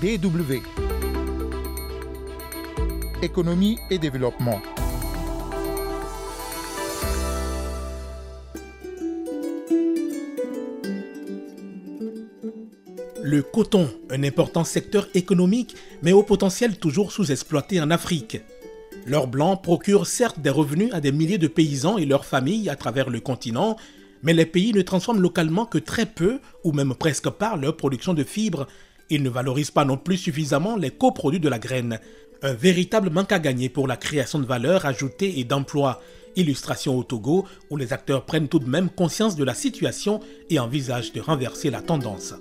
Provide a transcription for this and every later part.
DW. Économie et développement. Le coton, un important secteur économique, mais au potentiel toujours sous-exploité en Afrique. L'or blanc procure certes des revenus à des milliers de paysans et leurs familles à travers le continent, mais les pays ne transforment localement que très peu, ou même presque pas, leur production de fibres. Ils ne valorisent pas non plus suffisamment les coproduits de la graine. Un véritable manque à gagner pour la création de valeur ajoutée et d'emplois. Illustration au Togo, où les acteurs prennent tout de même conscience de la situation et envisagent de renverser la tendance.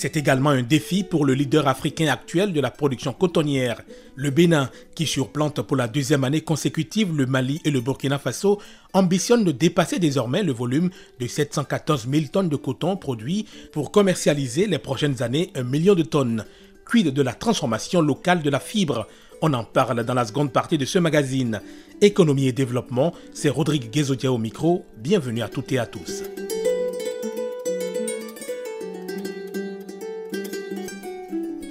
C'est également un défi pour le leader africain actuel de la production cotonnière, le Bénin, qui surplante pour la deuxième année consécutive le Mali et le Burkina Faso, ambitionne de dépasser désormais le volume de 714 000 tonnes de coton produit pour commercialiser les prochaines années un million de tonnes. Quid de la transformation locale de la fibre? On en parle dans la seconde partie de ce magazine. Économie et développement, c'est Rodrigue Guézodia au micro. Bienvenue à toutes et à tous.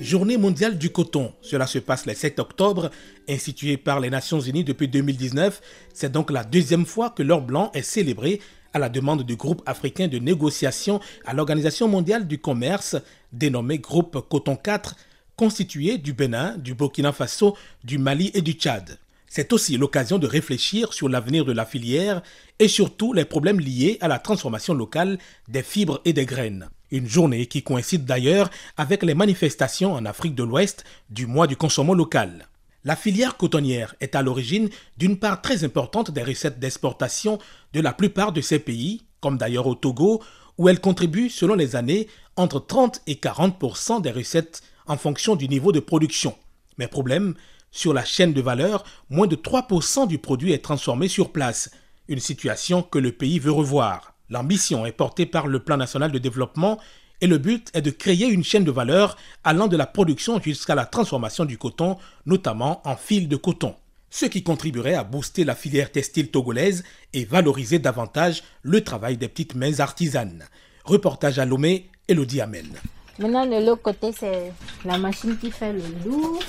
Journée mondiale du coton. Cela se passe le 7 octobre, instituée par les Nations Unies depuis 2019. C'est donc la deuxième fois que l'or blanc est célébré à la demande du groupe africain de négociation à l'Organisation mondiale du commerce, dénommé Groupe Coton 4, constitué du Bénin, du Burkina Faso, du Mali et du Tchad. C'est aussi l'occasion de réfléchir sur l'avenir de la filière et surtout les problèmes liés à la transformation locale des fibres et des graines. Une journée qui coïncide d'ailleurs avec les manifestations en Afrique de l'Ouest du mois du consommant local. La filière cotonnière est à l'origine d'une part très importante des recettes d'exportation de la plupart de ces pays, comme d'ailleurs au Togo, où elle contribue selon les années entre 30 et 40 des recettes en fonction du niveau de production. Mais problème, sur la chaîne de valeur, moins de 3% du produit est transformé sur place, une situation que le pays veut revoir. L'ambition est portée par le Plan national de développement et le but est de créer une chaîne de valeur allant de la production jusqu'à la transformation du coton, notamment en fil de coton. Ce qui contribuerait à booster la filière textile togolaise et valoriser davantage le travail des petites mains artisanes. Reportage à Lomé, Elodie Amel. Maintenant, de l'autre côté, c'est la machine qui fait le lourd.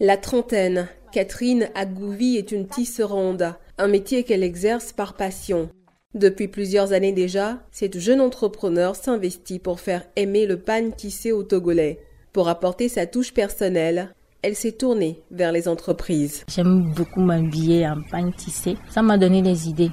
La trentaine, Catherine Agouvi est une tisserande, un métier qu'elle exerce par passion. Depuis plusieurs années déjà, cette jeune entrepreneur s'investit pour faire aimer le pain tissé aux Togolais. Pour apporter sa touche personnelle, elle s'est tournée vers les entreprises. J'aime beaucoup m'habiller en pain tissé. Ça m'a donné des idées.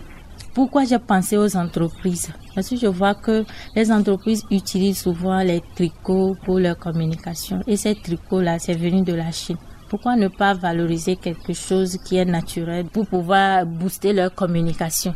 Pourquoi j'ai pensé aux entreprises? Parce que je vois que les entreprises utilisent souvent les tricots pour leur communication. Et ces tricots-là, c'est venu de la Chine. Pourquoi ne pas valoriser quelque chose qui est naturel pour pouvoir booster leur communication?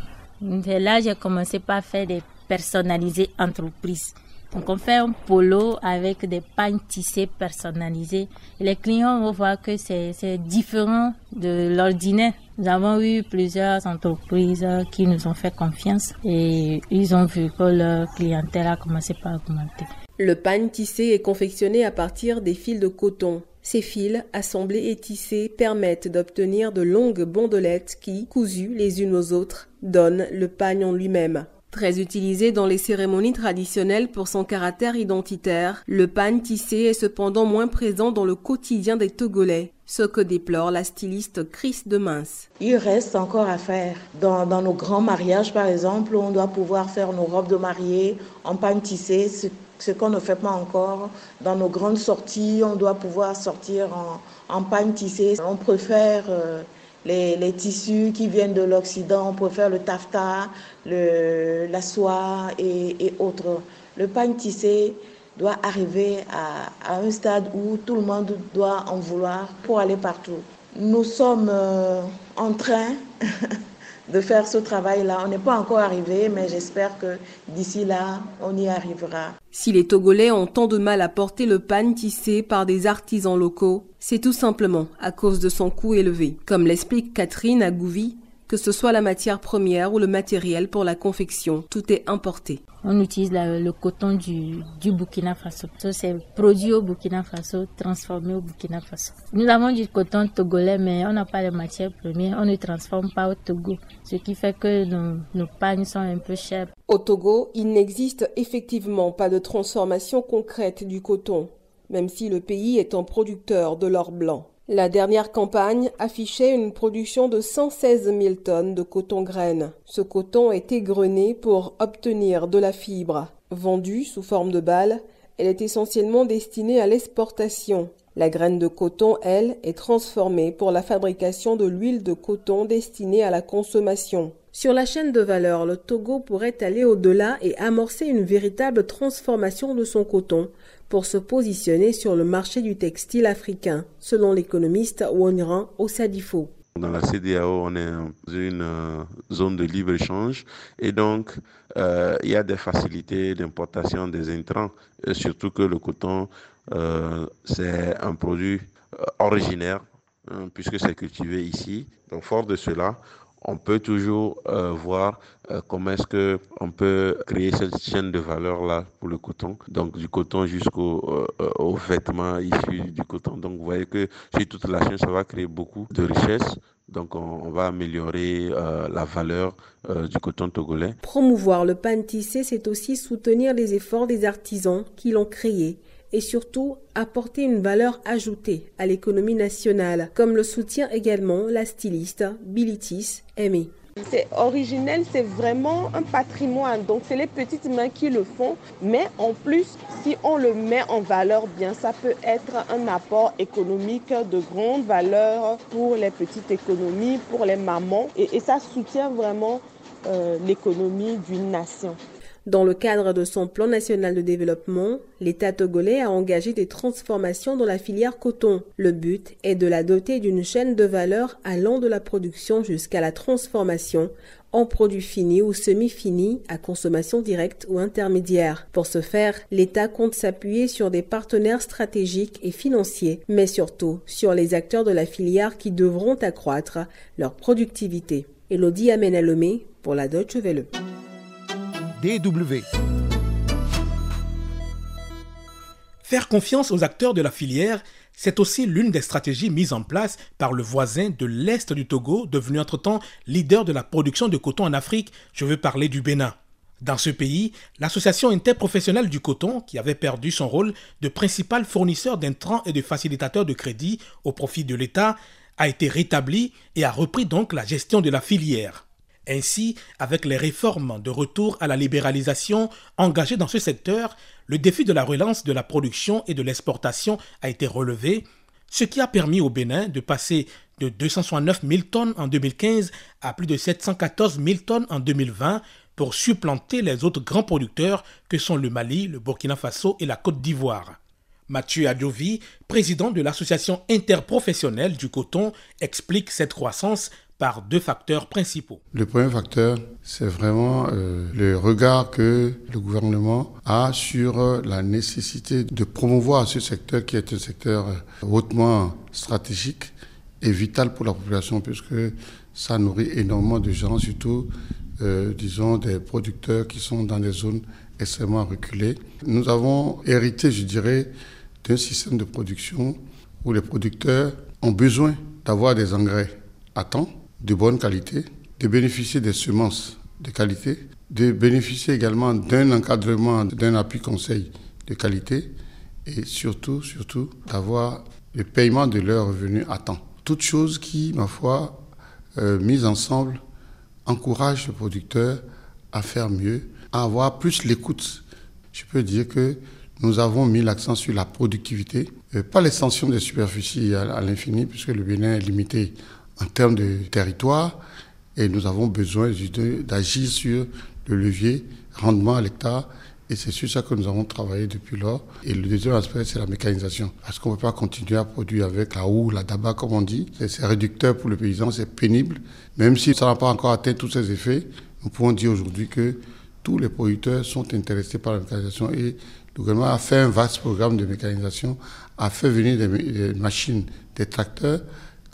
Là, j'ai commencé par faire des personnalisés entreprises. Donc, on fait un polo avec des pagnes tissées personnalisées. Les clients vont voir que c'est différent de l'ordinaire. Nous avons eu plusieurs entreprises qui nous ont fait confiance et ils ont vu que leur clientèle a commencé par augmenter. Le pagne tissé est confectionné à partir des fils de coton. Ces fils, assemblés et tissés, permettent d'obtenir de longues bandelettes qui, cousues les unes aux autres, donnent le pagne en lui-même. Très utilisé dans les cérémonies traditionnelles pour son caractère identitaire, le pagne tissé est cependant moins présent dans le quotidien des Togolais, ce que déplore la styliste Chris de Mince. Il reste encore à faire. Dans, nos grands mariages, par exemple, on doit pouvoir faire nos robes de mariée en pagne tissé, ce qu'on ne fait pas encore. Dans nos grandes sorties, on doit pouvoir sortir en, en pagne tissée. On préfère euh, les, tissus qui viennent de l'Occident, on préfère le taffetas, la soie et, autres. Le pagne tissé doit arriver à, un stade où tout le monde doit en vouloir pour aller partout. Nous sommes euh, en train de faire ce travail-là. On n'est pas encore arrivé, mais j'espère que d'ici là, on y arrivera. Si les Togolais ont tant de mal à porter le pan tissé par des artisans locaux, c'est tout simplement à cause de son coût élevé. Comme l'explique Catherine Agouvi, Que ce soit la matière première ou le matériel pour la confection, tout est importé. On utilise le coton du, du Burkina Faso. C'est produit au Burkina Faso, transformé au Burkina Faso. Nous avons du coton togolais, mais on n'a pas de matière première. On ne transforme pas au Togo, ce qui fait que nos, nos pagnes sont un peu chères. Au Togo, il n'existe effectivement pas de transformation concrète du coton, même si le pays est un producteur de l'or blanc. La dernière campagne affichait une production de 116 000 tonnes de coton graine. Ce coton est égrené pour obtenir de la fibre. Vendue sous forme de balles, elle est essentiellement destinée à l'exportation. La graine de coton, elle, est transformée pour la fabrication de l'huile de coton destinée à la consommation. Sur la chaîne de valeur, le Togo pourrait aller au-delà et amorcer une véritable transformation de son coton pour se positionner sur le marché du textile africain, selon l'économiste Wonran Osadifo. Dans la CDAO, on est dans une euh, zone de libre-échange et donc euh, il y a des facilités d'importation des intrants, surtout que le coton, euh, c'est un produit originaire hein, puisque c'est cultivé ici. Donc fort de cela, on peut toujours euh, voir euh, comment est-ce que on peut créer cette chaîne de valeur là pour le coton. Donc du coton jusqu'au euh, vêtements issus du coton. Donc vous voyez que sur toute la chaîne, ça va créer beaucoup de richesses. Donc on, va améliorer la valeur du coton togolais. Promouvoir le pain tissé, c'est aussi soutenir les efforts des artisans qui l'ont créé et surtout apporter une valeur ajoutée à l'économie nationale, comme le soutient également la styliste Bilitis Aimé. C'est originel, c'est vraiment un patrimoine. Donc c'est les petites mains qui le font. Mais en plus, si on le met en valeur bien, ça peut être un apport économique de grande valeur pour les petites économies, pour les mamans. Et, ça soutient vraiment euh, l'économie d'une nation. Dans le cadre de son plan national de développement, l'État togolais a engagé des transformations dans la filière coton. Le but est de la doter d'une chaîne de valeur allant de la production jusqu'à la transformation en produits finis ou semi-finis à consommation directe ou intermédiaire. Pour ce faire, l'État compte s'appuyer sur des partenaires stratégiques et financiers, mais surtout sur les acteurs de la filière qui devront accroître leur productivité. Elodie Amenalomé pour la Deutsche Welle. Faire confiance aux acteurs de la filière, c'est aussi l'une des stratégies mises en place par le voisin de l'Est du Togo, devenu entre-temps leader de la production de coton en Afrique, je veux parler du Bénin. Dans ce pays, l'association interprofessionnelle du coton, qui avait perdu son rôle de principal fournisseur d'intrants et de facilitateur de crédit au profit de l'État, a été rétablie et a repris donc la gestion de la filière. Ainsi, avec les réformes de retour à la libéralisation engagées dans ce secteur, le défi de la relance de la production et de l'exportation a été relevé, ce qui a permis au Bénin de passer de 269 000 tonnes en 2015 à plus de 714 000 tonnes en 2020 pour supplanter les autres grands producteurs que sont le Mali, le Burkina Faso et la Côte d'Ivoire. Mathieu Adjovi, président de l'association interprofessionnelle du coton, explique cette croissance par deux facteurs principaux. Le premier facteur, c'est vraiment euh, le regard que le gouvernement a sur euh, la nécessité de promouvoir ce secteur qui est un secteur euh, hautement stratégique et vital pour la population puisque ça nourrit énormément de gens, surtout, disons, des producteurs qui sont dans des zones extrêmement reculées. Nous avons hérité, je dirais, d'un système de production où les producteurs ont besoin d'avoir des engrais à temps de bonne qualité, de bénéficier des semences de qualité, de bénéficier également d'un encadrement, d'un appui conseil de qualité et surtout, surtout, d'avoir le paiement de leurs revenus à temps. Toutes choses qui, ma foi, euh, mises ensemble, encouragent le producteur à faire mieux, à avoir plus l'écoute. Je peux dire que nous avons mis l'accent sur la productivité, euh, pas l'extension des superficies à, à l'infini, puisque le Bénin est limité en termes de territoire et nous avons besoin d'agir sur le levier rendement à l'hectare et c'est sur ça que nous avons travaillé depuis lors. Et le deuxième aspect, c'est la mécanisation. Parce qu'on ne peut pas continuer à produire avec la houe, la daba, comme on dit. C'est réducteur pour le paysan, c'est pénible. Même si ça n'a pas encore atteint tous ses effets, nous pouvons dire aujourd'hui que tous les producteurs sont intéressés par la mécanisation. Et le gouvernement a fait un vaste programme de mécanisation, a fait venir des machines, des tracteurs,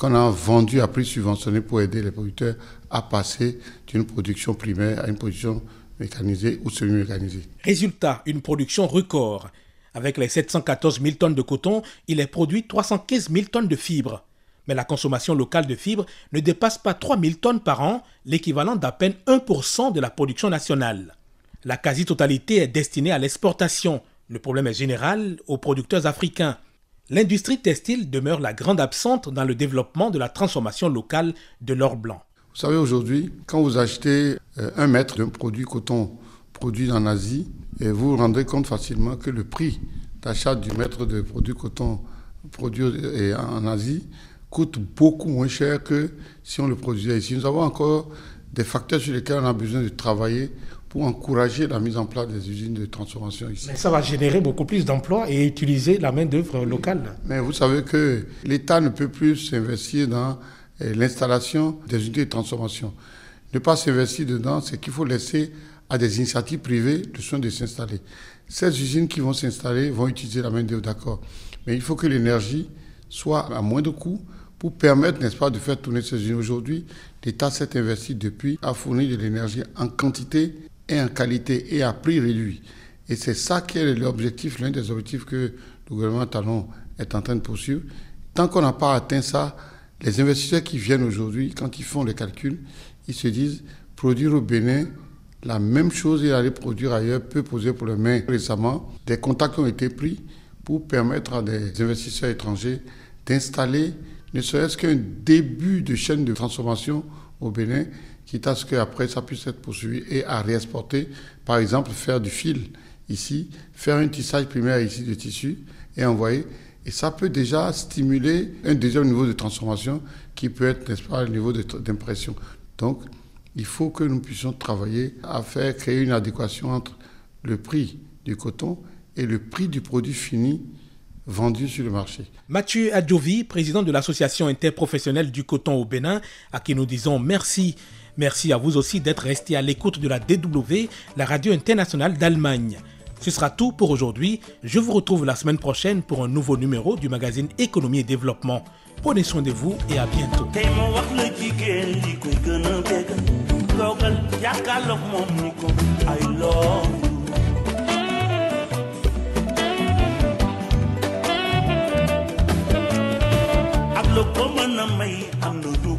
qu'on a vendu à prix subventionné pour aider les producteurs à passer d'une production primaire à une production mécanisée ou semi-mécanisée. Résultat, une production record. Avec les 714 000 tonnes de coton, il est produit 315 000 tonnes de fibres. Mais la consommation locale de fibres ne dépasse pas 3 000 tonnes par an, l'équivalent d'à peine 1% de la production nationale. La quasi-totalité est destinée à l'exportation. Le problème est général aux producteurs africains. L'industrie textile demeure la grande absente dans le développement de la transformation locale de l'or blanc. Vous savez, aujourd'hui, quand vous achetez un mètre d'un produit coton produit en Asie, et vous vous rendrez compte facilement que le prix d'achat du mètre de produit coton produit en Asie coûte beaucoup moins cher que si on le produisait ici. Nous avons encore des facteurs sur lesquels on a besoin de travailler pour encourager la mise en place des usines de transformation ici. Mais ça va générer beaucoup plus d'emplois et utiliser la main-d'œuvre locale. Mais vous savez que l'État ne peut plus s'investir dans l'installation des unités de transformation. Ne pas s'investir dedans, c'est qu'il faut laisser à des initiatives privées le soin de s'installer. Ces usines qui vont s'installer vont utiliser la main-d'œuvre, d'accord. Mais il faut que l'énergie soit à moindre coût pour permettre, n'est-ce pas, de faire tourner ces usines. Aujourd'hui, l'État s'est investi depuis à fournir de l'énergie en quantité et en qualité et à prix réduit. Et c'est ça qui est l'objectif, l'un des objectifs que le gouvernement Talon est en train de poursuivre. Tant qu'on n'a pas atteint ça, les investisseurs qui viennent aujourd'hui, quand ils font les calculs, ils se disent produire au Bénin la même chose et aller produire ailleurs peut poser main. Récemment, des contacts ont été pris pour permettre à des investisseurs étrangers d'installer ne serait-ce qu'un début de chaîne de transformation au Bénin, quitte à ce qu'après ça puisse être poursuivi et à réexporter. Par exemple, faire du fil ici, faire un tissage primaire ici de tissu et envoyer. Et ça peut déjà stimuler un deuxième niveau de transformation qui peut être, n'est-ce pas, le niveau d'impression. Donc, il faut que nous puissions travailler à faire créer une adéquation entre le prix du coton et le prix du produit fini vendu sur le marché. Mathieu Adjovi, président de l'association interprofessionnelle du coton au Bénin, à qui nous disons merci. Merci à vous aussi d'être resté à l'écoute de la DW, la radio internationale d'Allemagne. Ce sera tout pour aujourd'hui. Je vous retrouve la semaine prochaine pour un nouveau numéro du magazine Économie et Développement. Prenez soin de vous et à bientôt. Mën a